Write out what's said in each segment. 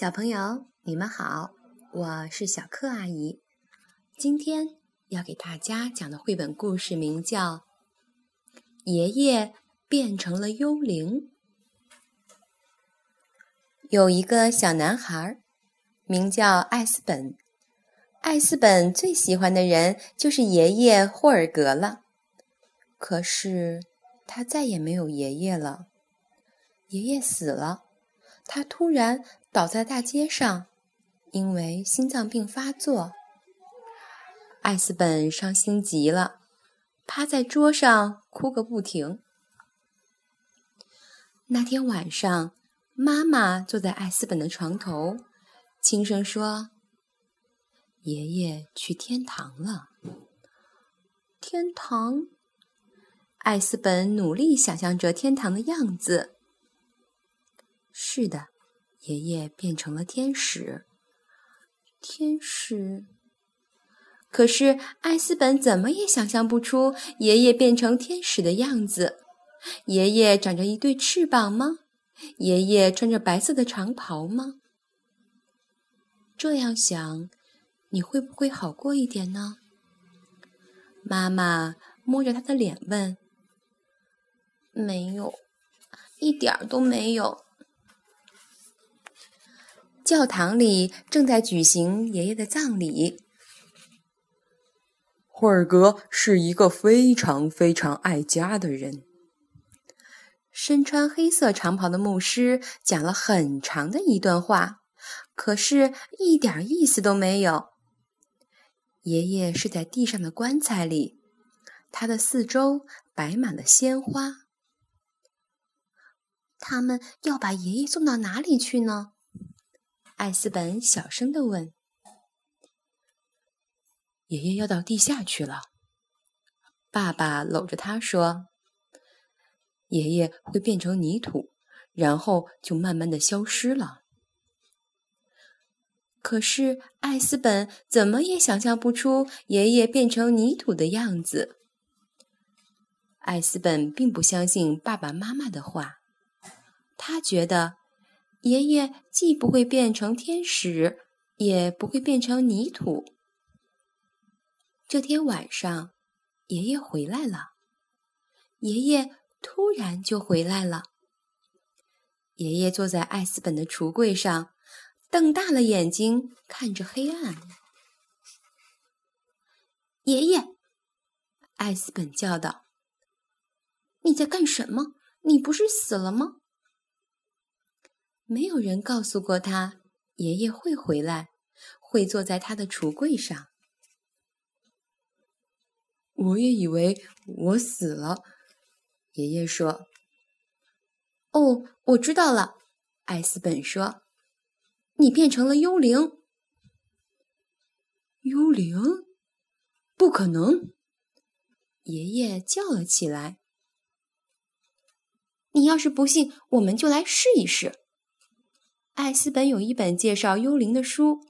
小朋友，你们好，我是小柯阿姨。今天要给大家讲的绘本故事名叫《爷爷变成了幽灵》。有一个小男孩，名叫艾斯本。艾斯本最喜欢的人就是爷爷霍尔格了。可是他再也没有爷爷了，爷爷死了。他突然倒在大街上，因为心脏病发作。艾斯本伤心极了，趴在桌上哭个不停。那天晚上，妈妈坐在艾斯本的床头，轻声说：“爷爷去天堂了。”天堂。艾斯本努力想象着天堂的样子。是的，爷爷变成了天使。天使。可是艾斯本怎么也想象不出爷爷变成天使的样子。爷爷长着一对翅膀吗？爷爷穿着白色的长袍吗？这样想，你会不会好过一点呢？妈妈摸着他的脸问：“没有，一点都没有。”教堂里正在举行爷爷的葬礼。霍尔格是一个非常非常爱家的人。身穿黑色长袍的牧师讲了很长的一段话，可是一点意思都没有。爷爷是在地上的棺材里，他的四周摆满了鲜花。他们要把爷爷送到哪里去呢？艾斯本小声地问：“爷爷要到地下去了。”爸爸搂着他说：“爷爷会变成泥土，然后就慢慢的消失了。”可是艾斯本怎么也想象不出爷爷变成泥土的样子。艾斯本并不相信爸爸妈妈的话，他觉得。爷爷既不会变成天使，也不会变成泥土。这天晚上，爷爷回来了。爷爷突然就回来了。爷爷坐在艾斯本的橱柜上，瞪大了眼睛看着黑暗。爷爷，艾斯本叫道：“你在干什么？你不是死了吗？”没有人告诉过他，爷爷会回来，会坐在他的橱柜上。我也以为我死了，爷爷说。哦，我知道了，艾斯本说，你变成了幽灵。幽灵？不可能！爷爷叫了起来。你要是不信，我们就来试一试。艾斯本有一本介绍幽灵的书，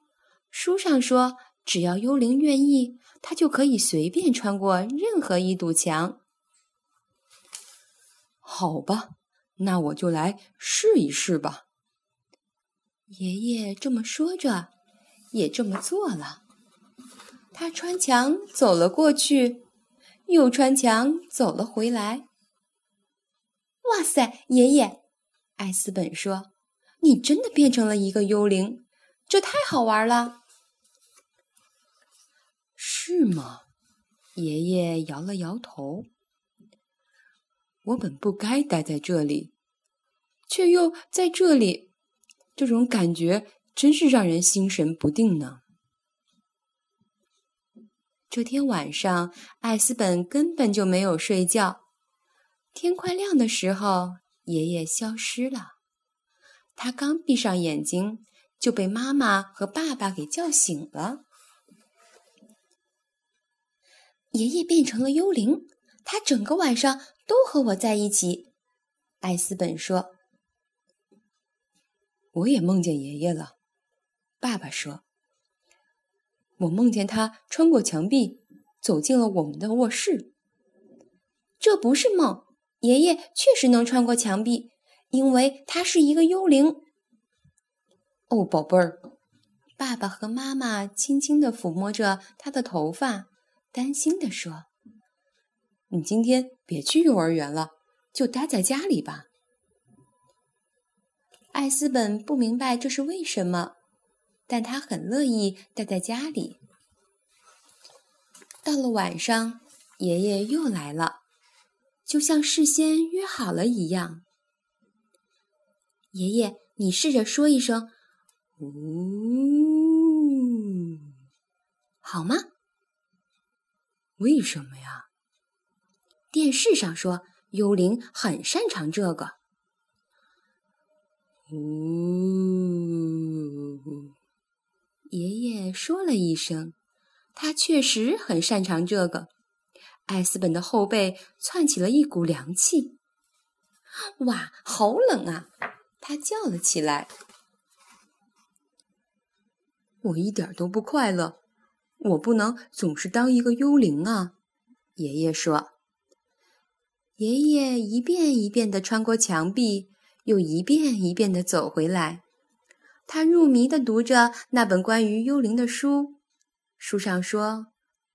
书上说，只要幽灵愿意，他就可以随便穿过任何一堵墙。好吧，那我就来试一试吧。爷爷这么说着，也这么做了。他穿墙走了过去，又穿墙走了回来。哇塞，爷爷！艾斯本说。你真的变成了一个幽灵，这太好玩了，是吗？爷爷摇了摇头。我本不该待在这里，却又在这里，这种感觉真是让人心神不定呢。这天晚上，艾斯本根本就没有睡觉。天快亮的时候，爷爷消失了。他刚闭上眼睛，就被妈妈和爸爸给叫醒了。爷爷变成了幽灵，他整个晚上都和我在一起。艾斯本说：“我也梦见爷爷了。”爸爸说：“我梦见他穿过墙壁，走进了我们的卧室。”这不是梦，爷爷确实能穿过墙壁。因为他是一个幽灵，哦，宝贝儿。爸爸和妈妈轻轻地抚摸着他的头发，担心地说：“你今天别去幼儿园了，就待在家里吧。”艾斯本不明白这是为什么，但他很乐意待在家里。到了晚上，爷爷又来了，就像事先约好了一样。爷爷，你试着说一声。呜，好吗？为什么呀？电视上说幽灵很擅长这个。呜，爷爷说了一声，他确实很擅长这个。艾斯本的后背窜起了一股凉气。哇，好冷啊！他叫了起来。我一点都不快乐，我不能总是当一个幽灵啊！爷爷说。爷爷一遍一遍地穿过墙壁，又一遍一遍地走回来。他入迷地读着那本关于幽灵的书。书上说，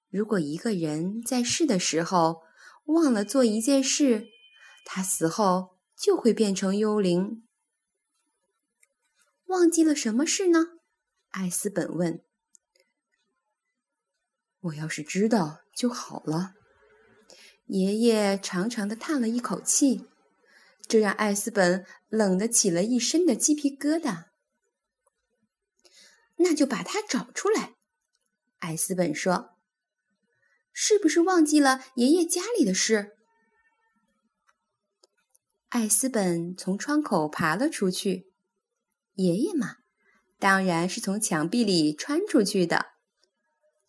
如果一个人在世的时候忘了做一件事，他死后就会变成幽灵。忘记了什么事呢？艾斯本问：“我要是知道就好了。”爷爷长长的叹了一口气，这让艾斯本冷得起了一身的鸡皮疙瘩。那就把它找出来，艾斯本说：“是不是忘记了爷爷家里的事？”艾斯本从窗口爬了出去，爷爷嘛。当然是从墙壁里穿出去的。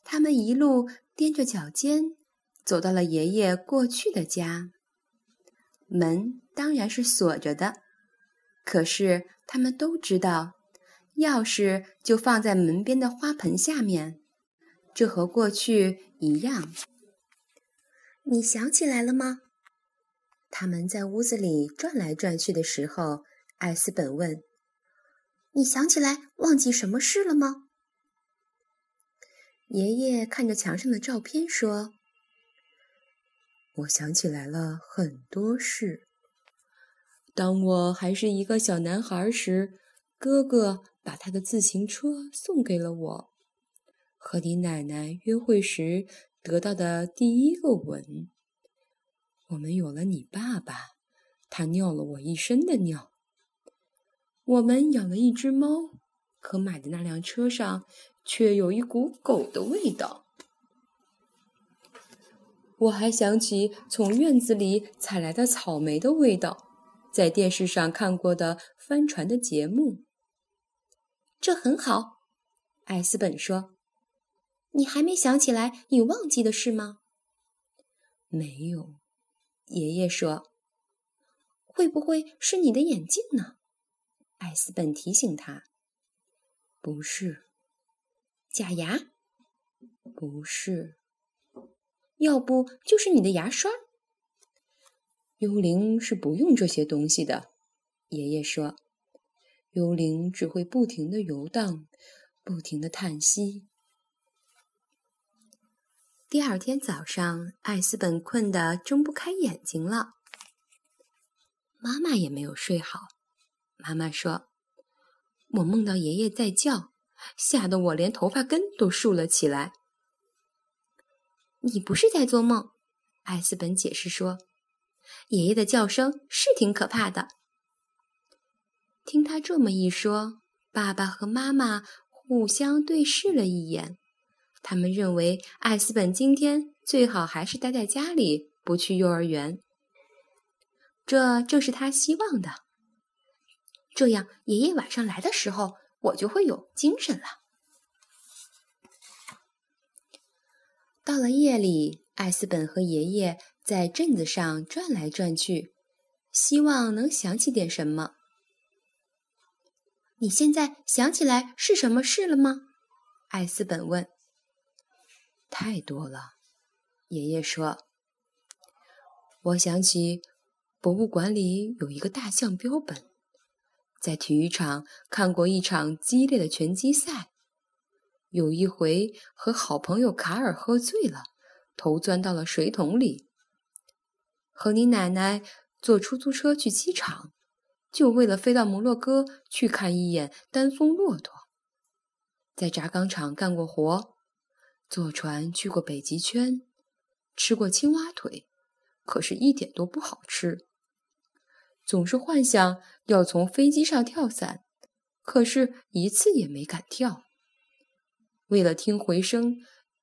他们一路踮着脚尖，走到了爷爷过去的家。门当然是锁着的，可是他们都知道，钥匙就放在门边的花盆下面。这和过去一样。你想起来了吗？他们在屋子里转来转去的时候，艾斯本问。你想起来忘记什么事了吗？爷爷看着墙上的照片说：“我想起来了很多事。当我还是一个小男孩时，哥哥把他的自行车送给了我；和你奶奶约会时得到的第一个吻；我们有了你爸爸，他尿了我一身的尿。”我们养了一只猫，可买的那辆车上却有一股狗的味道。我还想起从院子里采来的草莓的味道，在电视上看过的帆船的节目。这很好，艾斯本说。你还没想起来你忘记的事吗？没有，爷爷说。会不会是你的眼镜呢？艾斯本提醒他：“不是假牙，不是，要不就是你的牙刷。幽灵是不用这些东西的。”爷爷说：“幽灵只会不停的游荡，不停的叹息。”第二天早上，艾斯本困得睁不开眼睛了，妈妈也没有睡好。妈妈说：“我梦到爷爷在叫，吓得我连头发根都竖了起来。”你不是在做梦，艾斯本解释说：“爷爷的叫声是挺可怕的。”听他这么一说，爸爸和妈妈互相对视了一眼，他们认为艾斯本今天最好还是待在家里，不去幼儿园。这正是他希望的。这样，爷爷晚上来的时候，我就会有精神了。到了夜里，艾斯本和爷爷在镇子上转来转去，希望能想起点什么。你现在想起来是什么事了吗？艾斯本问。太多了，爷爷说。我想起博物馆里有一个大象标本。在体育场看过一场激烈的拳击赛，有一回和好朋友卡尔喝醉了，头钻到了水桶里。和你奶奶坐出租车去机场，就为了飞到摩洛哥去看一眼丹峰骆驼。在轧钢厂干过活，坐船去过北极圈，吃过青蛙腿，可是一点都不好吃。总是幻想要从飞机上跳伞，可是一次也没敢跳。为了听回声，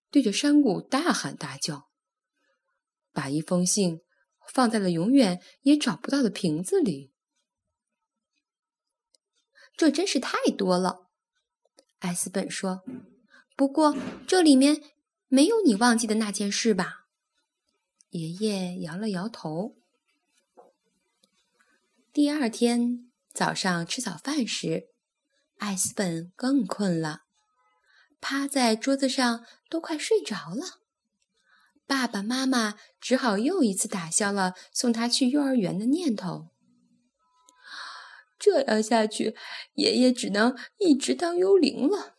对着山谷大喊大叫。把一封信放在了永远也找不到的瓶子里。这真是太多了，艾斯本说。不过这里面没有你忘记的那件事吧？爷爷摇了摇头。第二天早上吃早饭时，艾斯本更困了，趴在桌子上都快睡着了。爸爸妈妈只好又一次打消了送他去幼儿园的念头。这样下去，爷爷只能一直当幽灵了。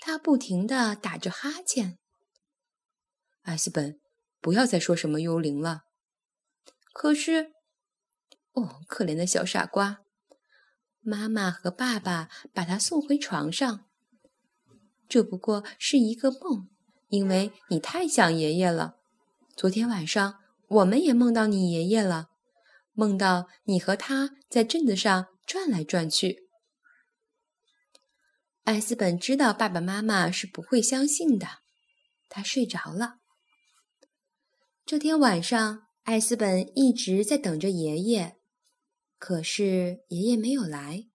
他不停地打着哈欠。艾斯本，不要再说什么幽灵了。可是。哦，可怜的小傻瓜！妈妈和爸爸把他送回床上。这不过是一个梦，因为你太想爷爷了。昨天晚上我们也梦到你爷爷了，梦到你和他在镇子上转来转去。艾斯本知道爸爸妈妈是不会相信的，他睡着了。这天晚上，艾斯本一直在等着爷爷。可是爷爷没有来，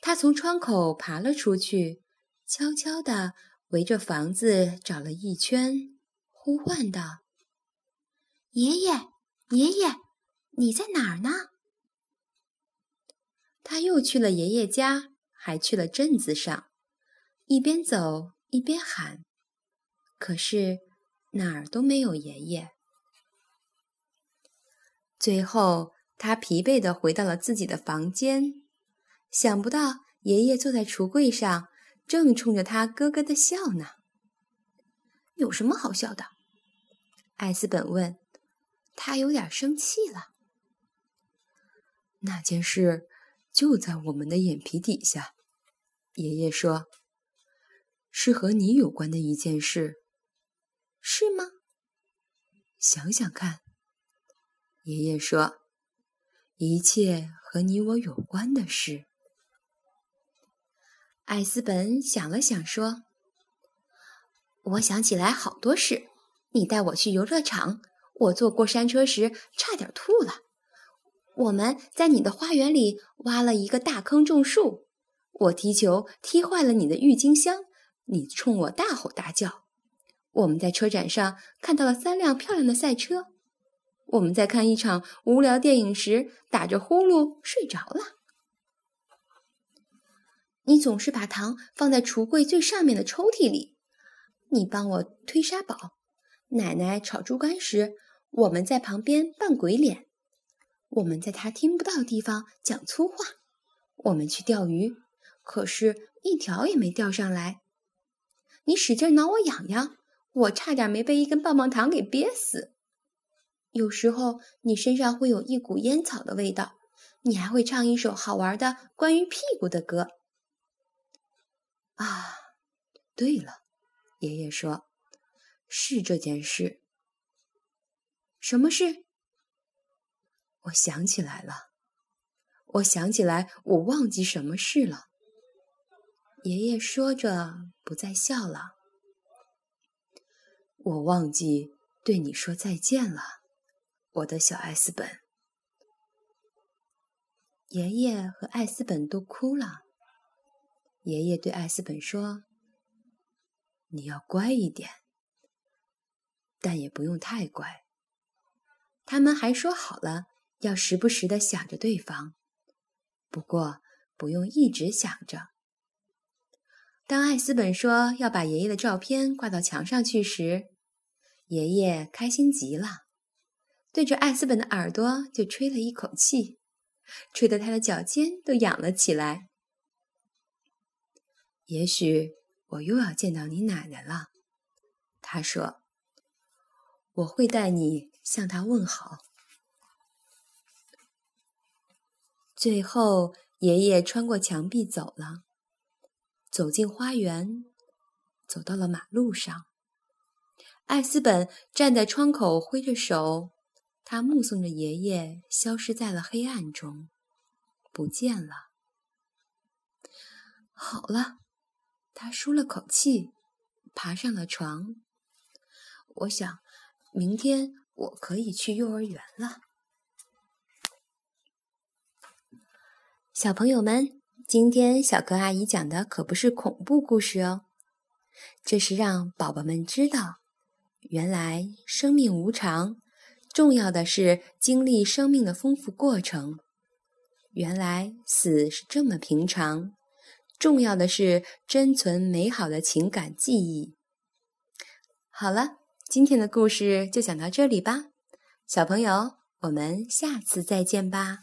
他从窗口爬了出去，悄悄地围着房子找了一圈，呼唤道：“爷爷，爷爷，你在哪儿呢？”他又去了爷爷家，还去了镇子上，一边走一边喊，可是哪儿都没有爷爷。最后。他疲惫地回到了自己的房间，想不到爷爷坐在橱柜上，正冲着他咯咯的笑呢。有什么好笑的？艾斯本问。他有点生气了。那件事就在我们的眼皮底下，爷爷说，是和你有关的一件事，是吗？想想看，爷爷说。一切和你我有关的事。艾斯本想了想，说：“我想起来好多事。你带我去游乐场，我坐过山车时差点吐了。我们在你的花园里挖了一个大坑种树，我踢球踢坏了你的郁金香，你冲我大吼大叫。我们在车展上看到了三辆漂亮的赛车。”我们在看一场无聊电影时，打着呼噜睡着了。你总是把糖放在橱柜最上面的抽屉里。你帮我推沙堡。奶奶炒猪肝时，我们在旁边扮鬼脸。我们在他听不到的地方讲粗话。我们去钓鱼，可是一条也没钓上来。你使劲挠我痒痒，我差点没被一根棒棒糖给憋死。有时候你身上会有一股烟草的味道，你还会唱一首好玩的关于屁股的歌。啊，对了，爷爷说，是这件事。什么事？我想起来了，我想起来，我忘记什么事了。爷爷说着，不再笑了。我忘记对你说再见了。我的小艾斯本，爷爷和艾斯本都哭了。爷爷对艾斯本说：“你要乖一点，但也不用太乖。”他们还说好了，要时不时的想着对方，不过不用一直想着。当艾斯本说要把爷爷的照片挂到墙上去时，爷爷开心极了。对着艾斯本的耳朵就吹了一口气，吹得他的脚尖都痒了起来。也许我又要见到你奶奶了，他说：“我会带你向她问好。”最后，爷爷穿过墙壁走了，走进花园，走到了马路上。艾斯本站在窗口挥着手，他目送着爷爷消失在了黑暗中，不见了。好了。他舒了口气，爬上了床。我想，明天我可以去幼儿园了。小朋友们，今天小柯阿姨讲的可不是恐怖故事哦，这是让宝宝们知道，原来生命无常，重要的是经历生命的丰富过程。原来死是这么平常。重要的是珍存美好的情感记忆。好了，今天的故事就讲到这里吧，小朋友，我们下次再见吧。